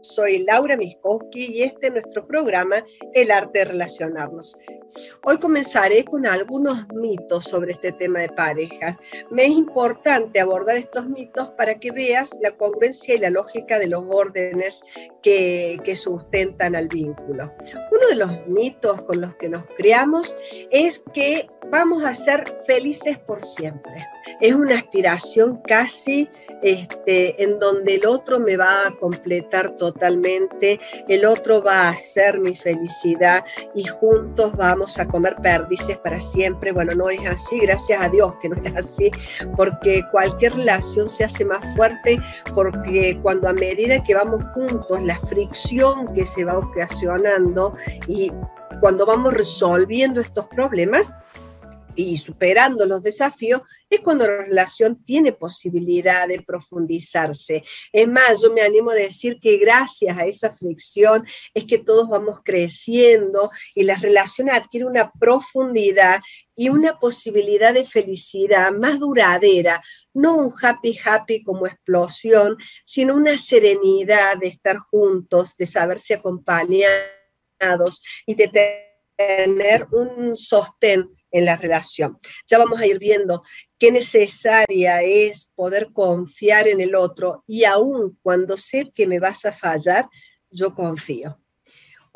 Soy Laura Miskowski y este es nuestro programa El arte de relacionarnos. Hoy comenzaré con algunos mitos sobre este tema de parejas. Me es importante abordar estos mitos para que veas la congruencia y la lógica de los órdenes que, sustentan al vínculo. Uno de los mitos con los que nos creamos es que vamos a ser felices por siempre. Es una aspiración casi este, en donde el otro me va a completar totalmente, el otro va a ser mi felicidad y juntos vamos a comer perdices para siempre. Bueno, no es así, gracias a Dios que no es así, porque cualquier relación se hace más fuerte porque cuando a medida que vamos juntos, la fricción que se va ocasionando y cuando vamos resolviendo estos problemas, y superando los desafíos, es cuando la relación tiene posibilidad de profundizarse. Es más, yo me animo a decir que gracias a esa fricción es que todos vamos creciendo y la relación adquiere una profundidad y una posibilidad de felicidad más duradera, no un happy happy como explosión, sino una serenidad de estar juntos, de saberse acompañados y de tener un sostén en la relación. Ya vamos a ir viendo qué necesaria es poder confiar en el otro y aún cuando sé que me vas a fallar, yo confío.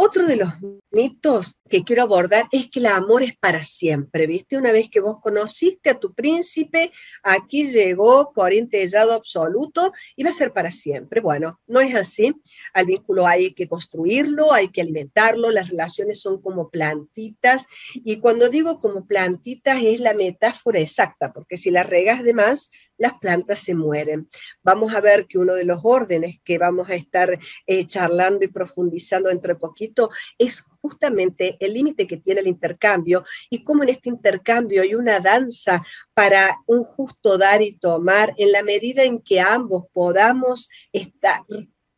Otro de los mitos que quiero abordar es que el amor es para siempre, ¿viste? Una vez que vos conociste a tu príncipe, aquí llegó corintellado absoluto y va a ser para siempre. Bueno, no es así. Al vínculo hay que construirlo, hay que alimentarlo, las relaciones son como plantitas y cuando digo como plantitas es la metáfora exacta, porque si las regas de más, las plantas se mueren. Vamos a ver que uno de los órdenes que vamos a estar eh, charlando y profundizando dentro de poquito es justamente el límite que tiene el intercambio y cómo en este intercambio hay una danza para un justo dar y tomar en la medida en que ambos podamos estar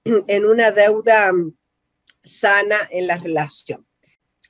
en una deuda sana en la relación.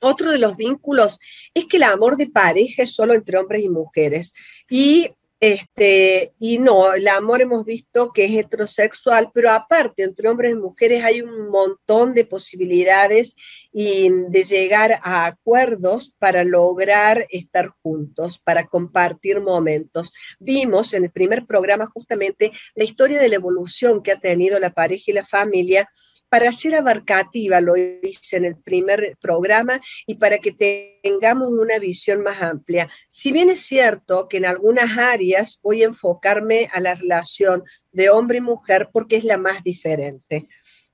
Otro de los vínculos es que el amor de pareja es solo entre hombres y mujeres. Y este, y no, el amor hemos visto que es heterosexual, pero aparte, entre hombres y mujeres hay un montón de posibilidades y de llegar a acuerdos para lograr estar juntos, para compartir momentos. Vimos en el primer programa justamente la historia de la evolución que ha tenido la pareja y la familia para ser abarcativa, lo hice en el primer programa, y para que tengamos una visión más amplia. Si bien es cierto que en algunas áreas voy a enfocarme a la relación de hombre y mujer porque es la más diferente.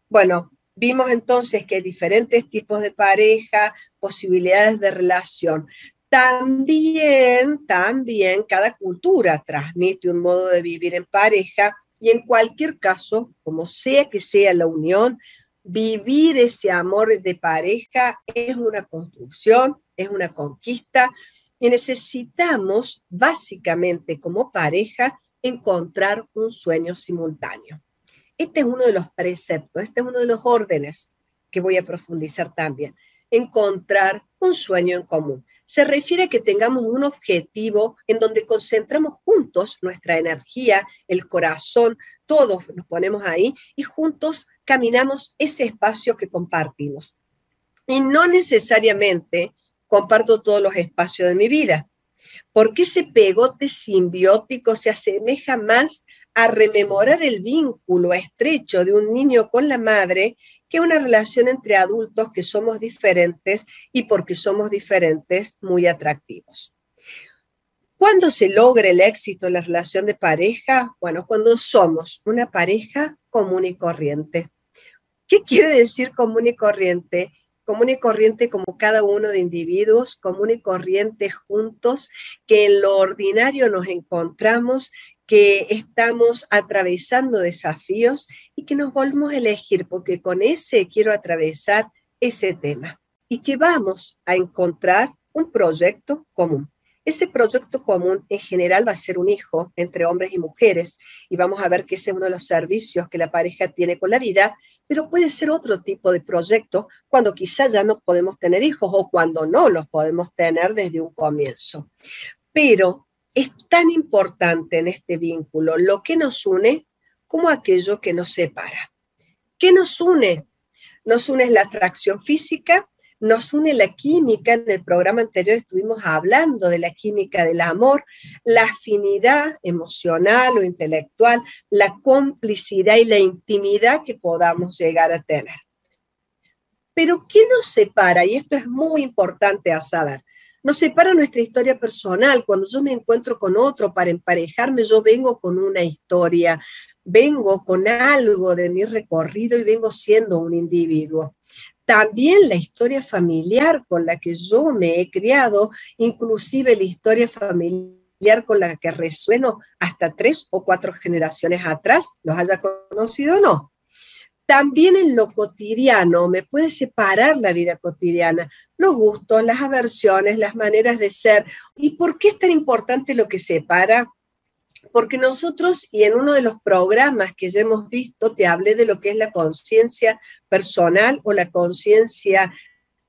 Bueno, vimos entonces que hay diferentes tipos de pareja, posibilidades de relación. También, también cada cultura transmite un modo de vivir en pareja y en cualquier caso, como sea que sea la unión, vivir ese amor de pareja es una construcción, es una conquista y necesitamos básicamente como pareja encontrar un sueño simultáneo. Este es uno de los preceptos, este es uno de los órdenes que voy a profundizar también. Encontrar un sueño en común se refiere a que tengamos un objetivo en donde concentramos juntos nuestra energía, el corazón, todos nos ponemos ahí y juntos caminamos ese espacio que compartimos. Y no necesariamente comparto todos los espacios de mi vida, porque ese pegote simbiótico se asemeja más a rememorar el vínculo estrecho de un niño con la madre que una relación entre adultos que somos diferentes y porque somos diferentes muy atractivos. ¿Cuándo se logra el éxito en la relación de pareja? Bueno, cuando somos una pareja común y corriente. ¿Qué quiere decir común y corriente? común y corriente como cada uno de individuos, común y corriente juntos, que en lo ordinario nos encontramos que estamos atravesando desafíos y que nos volvemos a elegir, porque con ese quiero atravesar ese tema y que vamos a encontrar un proyecto común. Ese proyecto común en general va a ser un hijo entre hombres y mujeres y vamos a ver que ese es uno de los servicios que la pareja tiene con la vida, pero puede ser otro tipo de proyecto cuando quizás ya no podemos tener hijos o cuando no los podemos tener desde un comienzo. Pero es tan importante en este vínculo lo que nos une como aquello que nos separa. ¿Qué nos une? Nos une la atracción física, nos une la química. En el programa anterior estuvimos hablando de la química del amor, la afinidad emocional o intelectual, la complicidad y la intimidad que podamos llegar a tener. Pero ¿qué nos separa? Y esto es muy importante a saber. Nos separa nuestra historia personal. Cuando yo me encuentro con otro para emparejarme, yo vengo con una historia, vengo con algo de mi recorrido y vengo siendo un individuo. También la historia familiar con la que yo me he criado, inclusive la historia familiar con la que resueno hasta tres o cuatro generaciones atrás, los haya conocido o no. También en lo cotidiano me puede separar la vida cotidiana, los gustos, las aversiones, las maneras de ser. ¿Y por qué es tan importante lo que separa? Porque nosotros, y en uno de los programas que ya hemos visto, te hablé de lo que es la conciencia personal o la conciencia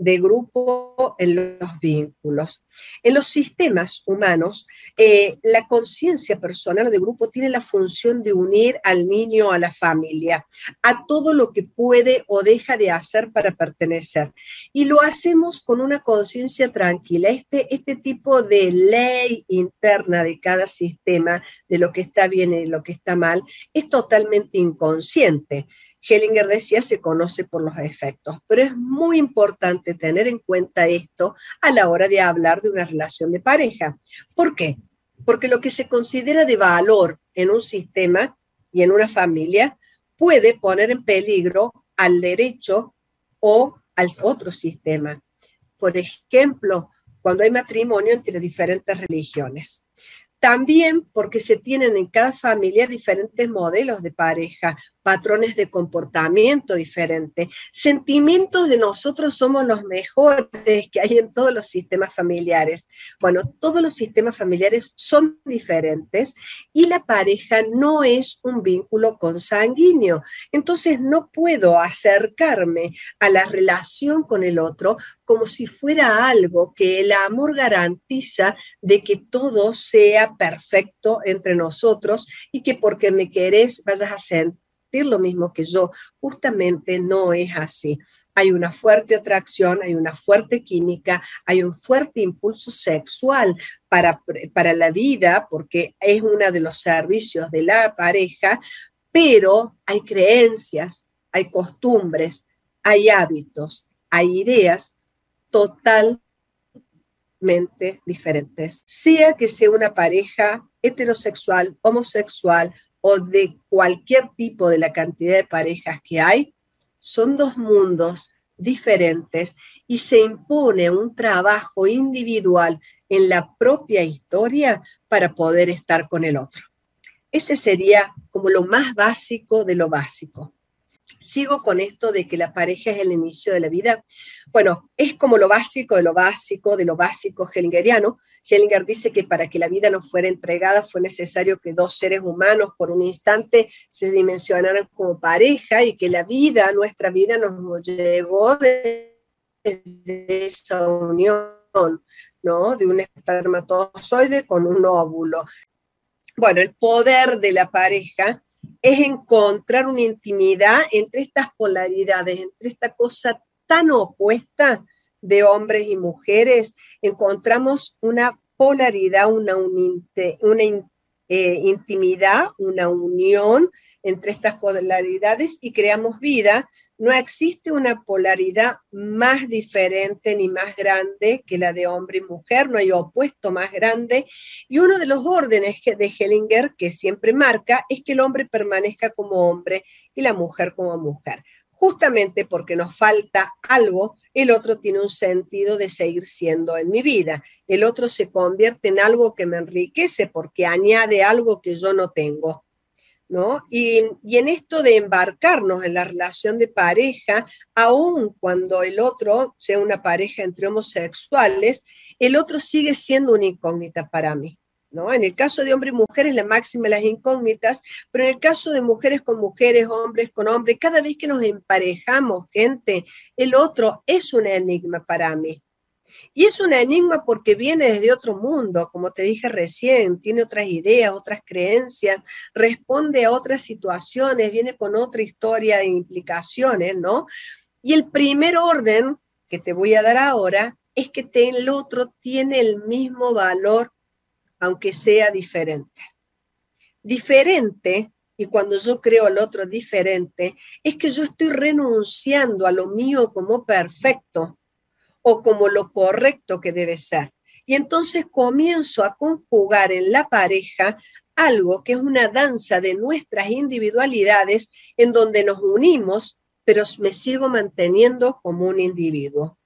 de grupo en los vínculos. En los sistemas humanos, eh, la conciencia personal de grupo tiene la función de unir al niño a la familia, a todo lo que puede o deja de hacer para pertenecer. Y lo hacemos con una conciencia tranquila. Este, este tipo de ley interna de cada sistema, de lo que está bien y lo que está mal, es totalmente inconsciente. Hellinger decía se conoce por los efectos, pero es muy importante tener en cuenta esto a la hora de hablar de una relación de pareja. ¿Por qué? Porque lo que se considera de valor en un sistema y en una familia puede poner en peligro al derecho o al otro sistema. Por ejemplo, cuando hay matrimonio entre diferentes religiones. También porque se tienen en cada familia diferentes modelos de pareja, patrones de comportamiento diferentes, sentimientos de nosotros somos los mejores que hay en todos los sistemas familiares. Bueno, todos los sistemas familiares son diferentes y la pareja no es un vínculo consanguíneo. Entonces no puedo acercarme a la relación con el otro como si fuera algo que el amor garantiza de que todo sea perfecto entre nosotros y que porque me querés vayas a sentir lo mismo que yo. Justamente no es así. Hay una fuerte atracción, hay una fuerte química, hay un fuerte impulso sexual para, para la vida, porque es uno de los servicios de la pareja, pero hay creencias, hay costumbres, hay hábitos, hay ideas totalmente diferentes, sea que sea una pareja heterosexual, homosexual o de cualquier tipo de la cantidad de parejas que hay, son dos mundos diferentes y se impone un trabajo individual en la propia historia para poder estar con el otro. Ese sería como lo más básico de lo básico sigo con esto de que la pareja es el inicio de la vida. Bueno, es como lo básico de lo básico, de lo básico hellingeriano. Hellinger dice que para que la vida nos fuera entregada fue necesario que dos seres humanos por un instante se dimensionaran como pareja y que la vida, nuestra vida, nos llegó de, de esa unión, ¿no? De un espermatozoide con un óvulo. Bueno, el poder de la pareja es encontrar una intimidad entre estas polaridades, entre esta cosa tan opuesta de hombres y mujeres, encontramos una polaridad, una, una eh, intimidad, una unión entre estas polaridades y creamos vida, no existe una polaridad más diferente ni más grande que la de hombre y mujer, no hay opuesto más grande. Y uno de los órdenes de Hellinger que siempre marca es que el hombre permanezca como hombre y la mujer como mujer. Justamente porque nos falta algo, el otro tiene un sentido de seguir siendo en mi vida. El otro se convierte en algo que me enriquece porque añade algo que yo no tengo. Y, en esto de embarcarnos en la relación de pareja, aun cuando el otro sea una pareja entre homosexuales, el otro sigue siendo una incógnita para mí. ¿No? En el caso de hombres y mujeres, la máxima de las incógnitas, pero en el caso de mujeres con mujeres, hombres con hombres, cada vez que nos emparejamos, gente, el otro es un enigma para mí. Y es un enigma porque viene desde otro mundo, como te dije recién, tiene otras ideas, otras creencias, responde a otras situaciones, viene con otra historia e implicaciones, ¿no? Y el primer orden que te voy a dar ahora es que el otro tiene el mismo valor, aunque sea diferente. Diferente, y cuando yo creo al otro diferente, es que yo estoy renunciando a lo mío como perfecto o como lo correcto que debe ser. Y entonces comienzo a conjugar en la pareja algo que es una danza de nuestras individualidades en donde nos unimos, pero me sigo manteniendo como un individuo.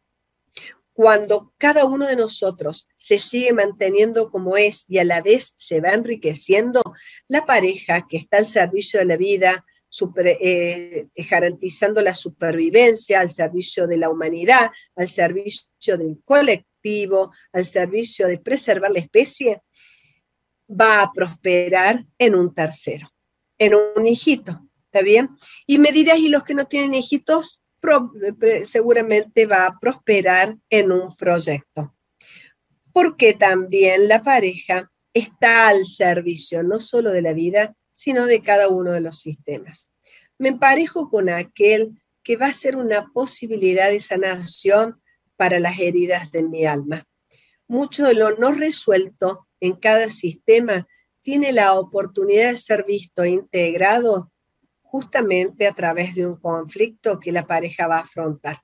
Cuando cada uno de nosotros se sigue manteniendo como es y a la vez se va enriqueciendo, la pareja que está al servicio de la vida, eh, garantizando la supervivencia, al servicio de la humanidad, al servicio del colectivo, al servicio de preservar la especie, va a prosperar en un tercero, en un hijito, ¿está bien? Y me dirás, ¿y los que no tienen hijitos? Seguramente va a prosperar en un proyecto. Porque también la pareja está al servicio no solo de la vida, sino de cada uno de los sistemas. Me emparejo con aquel que va a ser una posibilidad de sanación para las heridas de mi alma. Mucho de lo no resuelto en cada sistema tiene la oportunidad de ser visto e integrado justamente a través de un conflicto que la pareja va a afrontar.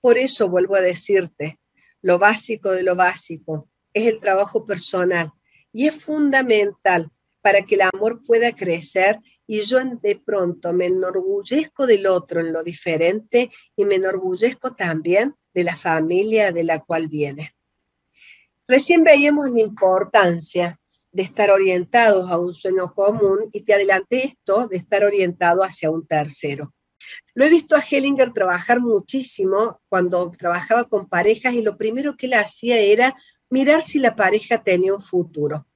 Por eso vuelvo a decirte, lo básico de lo básico es el trabajo personal y es fundamental para que el amor pueda crecer y yo de pronto me enorgullezco del otro en lo diferente y me enorgullezco también de la familia de la cual viene. Recién veíamos la importancia de estar orientados a un sueño común y te adelanté esto de estar orientado hacia un tercero. Lo he visto a Hellinger trabajar muchísimo cuando trabajaba con parejas y lo primero que él hacía era mirar si la pareja tenía un futuro.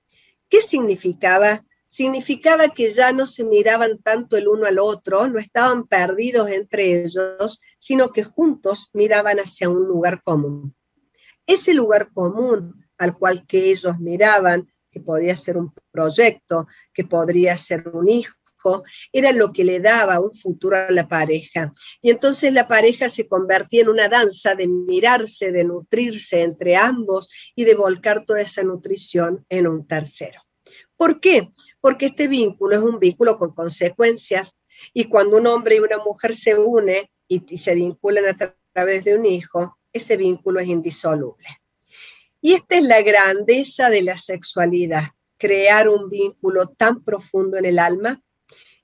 ¿Qué significaba? Significaba que ya no se miraban tanto el uno al otro, no estaban perdidos entre ellos, sino que juntos miraban hacia un lugar común. Ese lugar común al cual que ellos miraban que podía ser un proyecto, que podría ser un hijo, era lo que le daba un futuro a la pareja. Y entonces la pareja se convertía en una danza de mirarse, de nutrirse entre ambos y de volcar toda esa nutrición en un tercero. ¿Por qué? Porque este vínculo es un vínculo con consecuencias y cuando un hombre y una mujer se unen y, se vinculan a través de un hijo, ese vínculo es indisoluble. Y esta es la grandeza de la sexualidad, crear un vínculo tan profundo en el alma,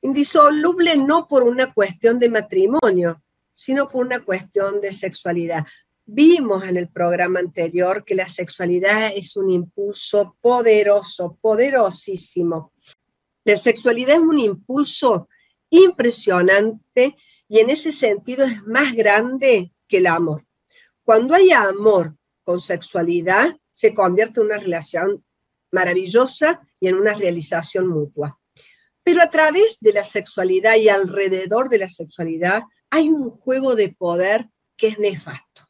indisoluble no por una cuestión de matrimonio, sino por una cuestión de sexualidad. Vimos en el programa anterior que la sexualidad es un impulso poderoso, poderosísimo. La sexualidad es un impulso impresionante y en ese sentido es más grande que el amor. Cuando hay amor con sexualidad se convierte en una relación maravillosa y en una realización mutua. Pero a través de la sexualidad y alrededor de la sexualidad hay un juego de poder que es nefasto.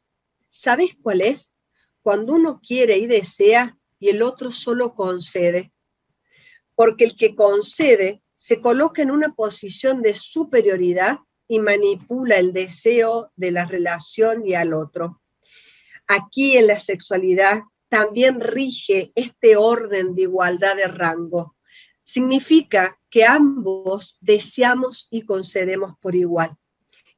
¿Sabes cuál es? Cuando uno quiere y desea y el otro solo concede. Porque el que concede se coloca en una posición de superioridad y manipula el deseo de la relación y al otro aquí en la sexualidad también rige este orden de igualdad de rango. Significa que ambos deseamos y concedemos por igual.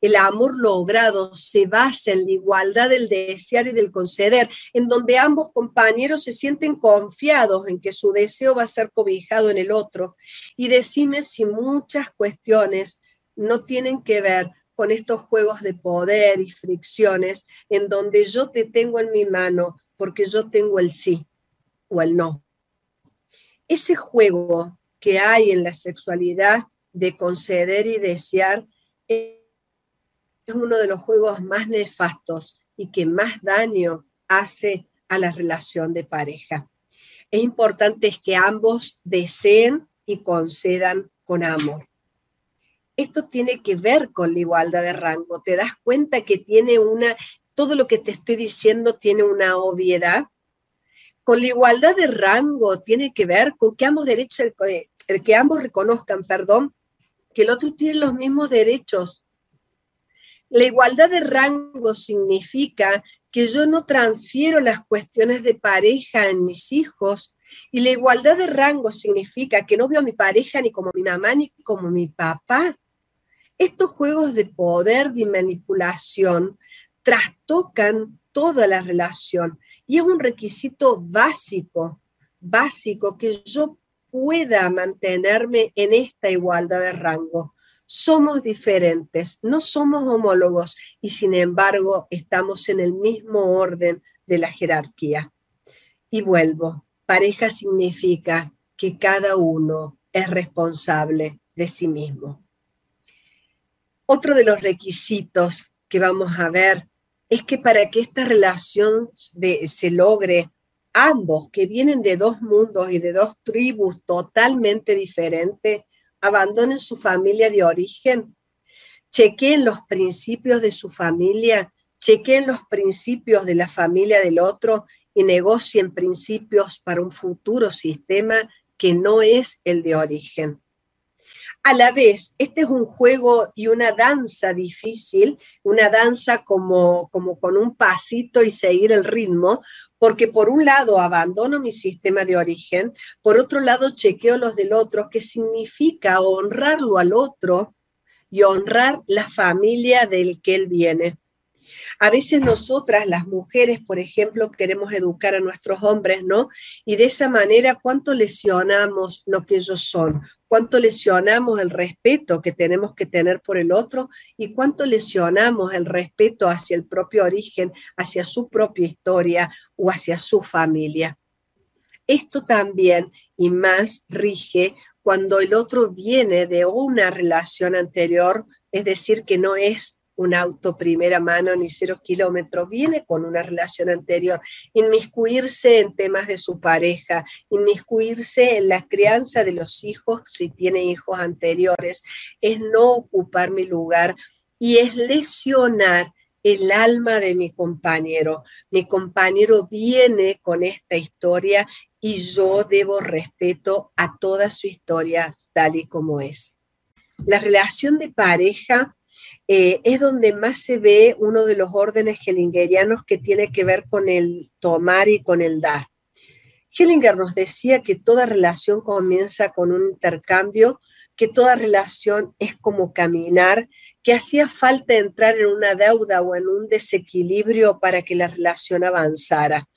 El amor logrado se basa en la igualdad del desear y del conceder, en donde ambos compañeros se sienten confiados en que su deseo va a ser cobijado en el otro. Y decime si muchas cuestiones no tienen que ver con estos juegos de poder y fricciones en donde yo te tengo en mi mano porque yo tengo el sí o el no. Ese juego que hay en la sexualidad de conceder y desear es uno de los juegos más nefastos y que más daño hace a la relación de pareja. Es importante que ambos deseen y concedan con amor esto tiene que ver con la igualdad de rango. Te das cuenta que tiene una, todo lo que te estoy diciendo tiene una obviedad. Con la igualdad de rango tiene que ver con que ambos derechos, que ambos reconozcan, perdón, que el otro tiene los mismos derechos. La igualdad de rango significa que yo no transfiero las cuestiones de pareja en mis hijos y la igualdad de rango significa que no veo a mi pareja ni como mi mamá ni como mi papá. Estos juegos de poder y manipulación trastocan toda la relación y es un requisito básico, básico que yo pueda mantenerme en esta igualdad de rango. Somos diferentes, no somos homólogos y sin embargo estamos en el mismo orden de la jerarquía. Y vuelvo, pareja significa que cada uno es responsable de sí mismo. Otro de los requisitos que vamos a ver es que para que esta relación se logre ambos que vienen de dos mundos y de dos tribus totalmente diferentes abandonen su familia de origen, chequeen los principios de su familia, chequeen los principios de la familia del otro y negocien principios para un futuro sistema que no es el de origen. A la vez, este es un juego y una danza difícil, una danza como, como con un pasito y seguir el ritmo, porque por un lado abandono mi sistema de origen, por otro lado chequeo los del otro, que significa honrarlo al otro y honrar la familia del que él viene. A veces nosotras, las mujeres, por ejemplo, queremos educar a nuestros hombres, ¿no? Y de esa manera, ¿cuánto lesionamos lo que ellos son? ¿Cuánto lesionamos el respeto que tenemos que tener por el otro? ¿Y cuánto lesionamos el respeto hacia el propio origen, hacia su propia historia o hacia su familia? Esto también y más rige cuando el otro viene de una relación anterior, es decir, que no es un auto primera mano ni cero kilómetros, viene con una relación anterior. Inmiscuirse en temas de su pareja, inmiscuirse en la crianza de los hijos si tiene hijos anteriores, es no ocupar mi lugar y es lesionar el alma de mi compañero. Mi compañero viene con esta historia y yo debo respeto a toda su historia tal y como es. La relación de pareja eh, es donde más se ve uno de los órdenes hellingerianos que tiene que ver con el tomar y con el dar. Hellinger nos decía que toda relación comienza con un intercambio, que toda relación es como caminar, que hacía falta entrar en una deuda o en un desequilibrio para que la relación avanzara.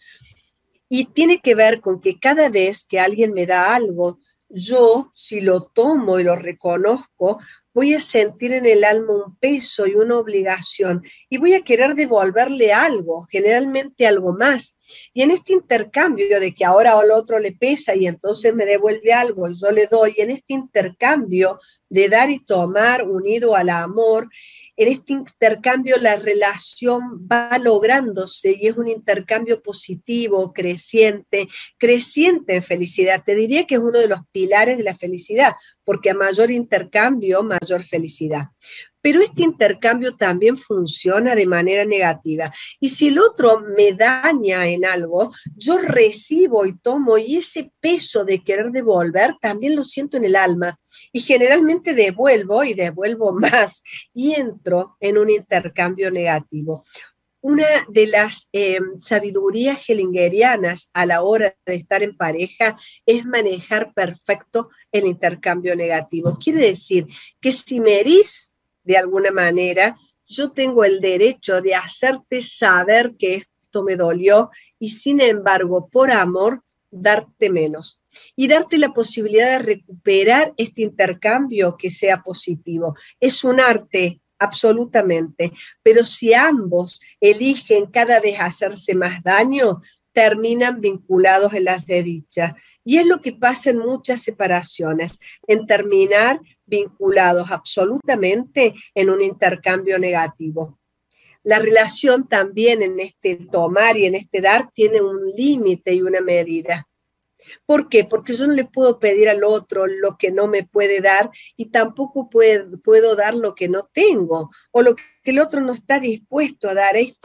Y tiene que ver con que cada vez que alguien me da algo, yo, si lo tomo y lo reconozco, voy a sentir en el alma un peso y una obligación y voy a querer devolverle algo, generalmente algo más. Y en este intercambio de que ahora al otro le pesa y entonces me devuelve algo yo le doy, en este intercambio de dar y tomar unido al amor, en este intercambio la relación va lográndose y es un intercambio positivo, creciente, creciente en felicidad. Te diría que es uno de los pilares de la felicidad, porque a mayor intercambio, mayor felicidad. Pero este intercambio también funciona de manera negativa. Y si el otro me daña en algo, yo recibo y tomo y ese peso de querer devolver también lo siento en el alma. Y generalmente devuelvo y devuelvo más y entro en un intercambio negativo. Una de las eh, sabidurías hellingerianas a la hora de estar en pareja es manejar perfecto el intercambio negativo. Quiere decir que si me de alguna manera, yo tengo el derecho de hacerte saber que esto me dolió y sin embargo, por amor, darte menos y darte la posibilidad de recuperar este intercambio que sea positivo. Es un arte absolutamente, pero si ambos eligen cada vez hacerse más daño, terminan vinculados en las desdichas. Y es lo que pasa en muchas separaciones, en terminar vinculados absolutamente en un intercambio negativo. La relación también en este tomar y en este dar tiene un límite y una medida. ¿Por qué? Porque yo no le puedo pedir al otro lo que no me puede dar y tampoco puedo, dar lo que no tengo o lo que el otro no está dispuesto a dar. Es,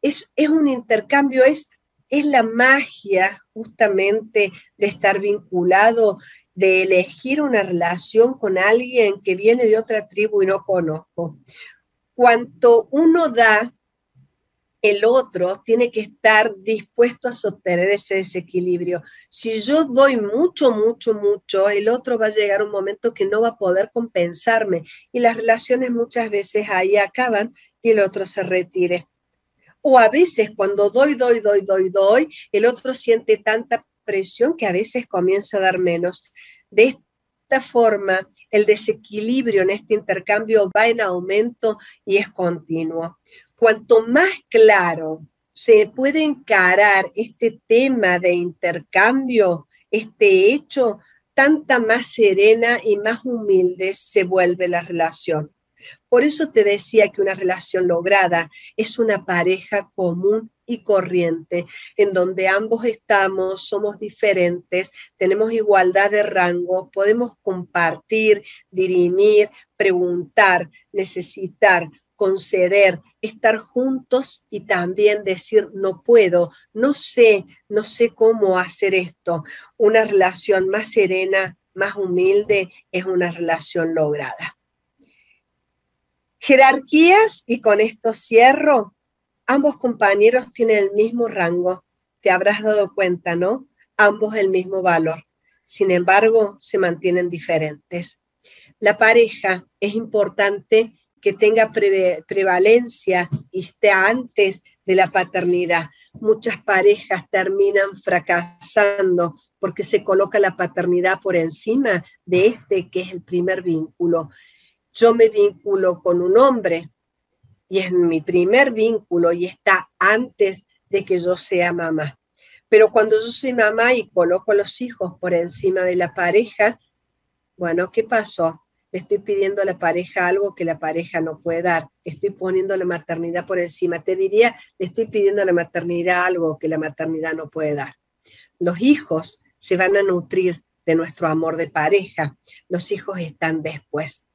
es, es un intercambio, es, es la magia justamente de estar vinculado, de elegir una relación con alguien que viene de otra tribu y no conozco. Cuanto uno da, el otro tiene que estar dispuesto a sostener ese desequilibrio. Si yo doy mucho, mucho, mucho, el otro va a llegar un momento que no va a poder compensarme y las relaciones muchas veces ahí acaban y el otro se retire. O a veces cuando doy, doy, doy, doy, doy, el otro siente tanta presión que a veces comienza a dar menos. De esta forma, el desequilibrio en este intercambio va en aumento y es continuo cuanto más claro se puede encarar este tema de intercambio, este hecho, tanta más serena y más humilde se vuelve la relación. Por eso te decía que una relación lograda es una pareja común y corriente, en donde ambos estamos, somos diferentes, tenemos igualdad de rango, podemos compartir, dirimir, preguntar, necesitar, conceder, estar juntos y también decir, no puedo, no sé, no sé cómo hacer esto. Una relación más serena, más humilde, es una relación lograda. Jerarquías, y con esto cierro, ambos compañeros tienen el mismo rango, te habrás dado cuenta, ¿no? Ambos el mismo valor. Sin embargo, se mantienen diferentes. La pareja es importante que tenga prevalencia y esté antes de la paternidad. Muchas parejas terminan fracasando porque se coloca la paternidad por encima de este que es el primer vínculo. Yo me vinculo con un hombre y es mi primer vínculo y está antes de que yo sea mamá. Pero cuando yo soy mamá y coloco a los hijos por encima de la pareja, bueno, ¿qué pasó? le estoy pidiendo a la pareja algo que la pareja no puede dar, estoy poniendo la maternidad por encima. Te diría, le estoy pidiendo a la maternidad algo que la maternidad no puede dar. Los hijos se van a nutrir de nuestro amor de pareja, los hijos están después.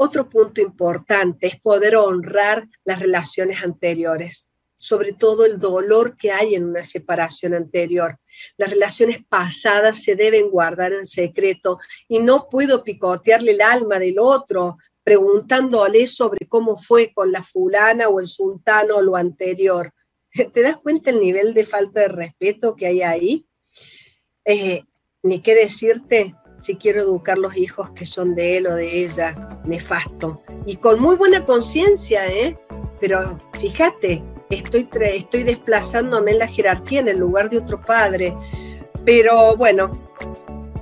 Otro punto importante es poder honrar las relaciones anteriores sobre todo el dolor que hay en una separación anterior. Las relaciones pasadas se deben guardar en secreto y no puedo picotearle el alma del otro preguntándole sobre cómo fue con la fulana o el sultano o lo anterior. ¿Te das cuenta el nivel de falta de respeto que hay ahí? Eh, ni qué decirte si quiero educar los hijos que son de él o de ella, nefasto. Y con muy buena conciencia, ¿eh? Pero fíjate, estoy, estoy desplazándome en la jerarquía en el lugar de otro padre. Pero bueno,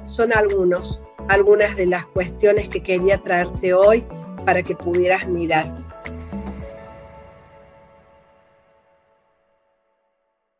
son algunos, algunas de las cuestiones que quería traerte hoy para que pudieras mirar.